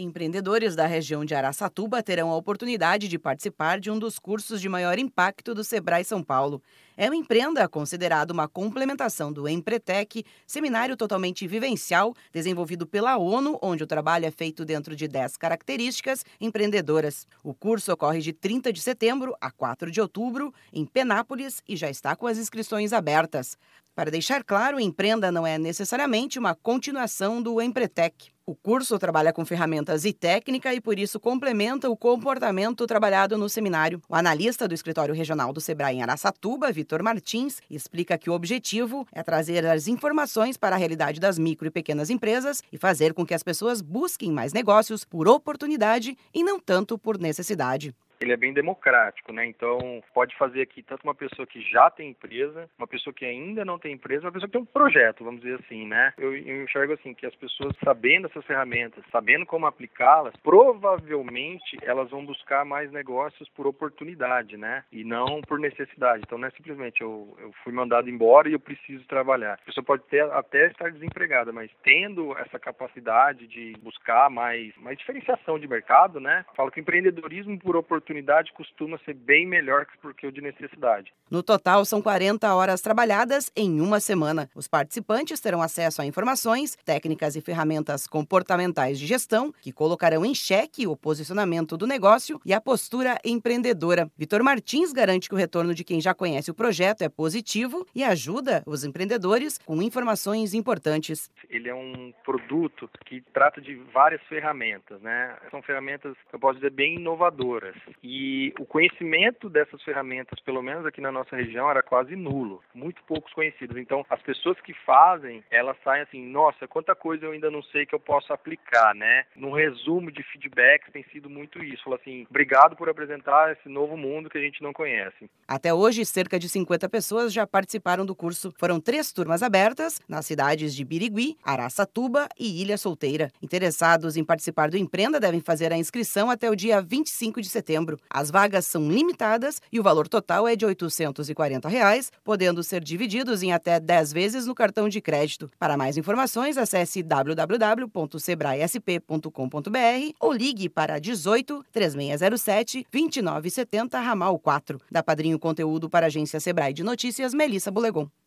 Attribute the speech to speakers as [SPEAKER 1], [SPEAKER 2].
[SPEAKER 1] Empreendedores da região de Araçatuba terão a oportunidade de participar de um dos cursos de maior impacto do Sebrae São Paulo. É o Empreenda, considerado uma complementação do Empretec, seminário totalmente vivencial, desenvolvido pela ONU, onde o trabalho é feito dentro de 10 características empreendedoras. O curso ocorre de 30 de setembro a 4 de outubro, em Penápolis, e já está com as inscrições abertas. Para deixar claro, Empreenda não é necessariamente uma continuação do Empretec. O curso trabalha com ferramentas e técnica e, por isso, complementa o comportamento trabalhado no seminário. O analista do escritório regional do Sebrae em Araçatuba, Vitor Martins, explica que o objetivo é trazer as informações para a realidade das micro e pequenas empresas e fazer com que as pessoas busquem mais negócios por oportunidade e não tanto por necessidade
[SPEAKER 2] ele é bem democrático, né? Então, pode fazer aqui tanto uma pessoa que já tem empresa, uma pessoa que ainda não tem empresa, uma pessoa que tem um projeto, vamos dizer assim, né? Eu, eu enxergo assim que as pessoas sabendo essas ferramentas, sabendo como aplicá-las, provavelmente elas vão buscar mais negócios por oportunidade, né? E não por necessidade. Então, não é simplesmente eu, eu fui mandado embora e eu preciso trabalhar. A pessoa pode ter, até estar desempregada, mas tendo essa capacidade de buscar mais, mais diferenciação de mercado, né? Falo que empreendedorismo por oportunidade oportunidade costuma ser bem melhor que o de necessidade.
[SPEAKER 1] No total, são 40 horas trabalhadas em uma semana. Os participantes terão acesso a informações, técnicas e ferramentas comportamentais de gestão que colocarão em xeque o posicionamento do negócio e a postura empreendedora. Vitor Martins garante que o retorno de quem já conhece o projeto é positivo e ajuda os empreendedores com informações importantes.
[SPEAKER 2] Ele é um produto que trata de várias ferramentas, né? São ferramentas, eu posso dizer, bem inovadoras. E o conhecimento dessas ferramentas, pelo menos aqui na nossa região, era quase nulo, muito poucos conhecidos. Então, as pessoas que fazem, elas saem assim, nossa, quanta coisa eu ainda não sei que eu posso aplicar, né? No resumo de feedbacks tem sido muito isso. Fala assim, obrigado por apresentar esse novo mundo que a gente não conhece.
[SPEAKER 1] Até hoje, cerca de 50 pessoas já participaram do curso. Foram três turmas abertas nas cidades de Birigui, Araçatuba e Ilha Solteira. Interessados em participar do Empreenda devem fazer a inscrição até o dia 25 de setembro As vagas são limitadas e o valor total é de 840 reais, podendo ser divididos em até 10 vezes no cartão de crédito. Para mais informações, acesse www.sebraesp.com.br ou ligue para 18 3607 2970 ramal 4. Da Padrinho Conteúdo para a agência Sebrae de Notícias, Melissa Bulegon.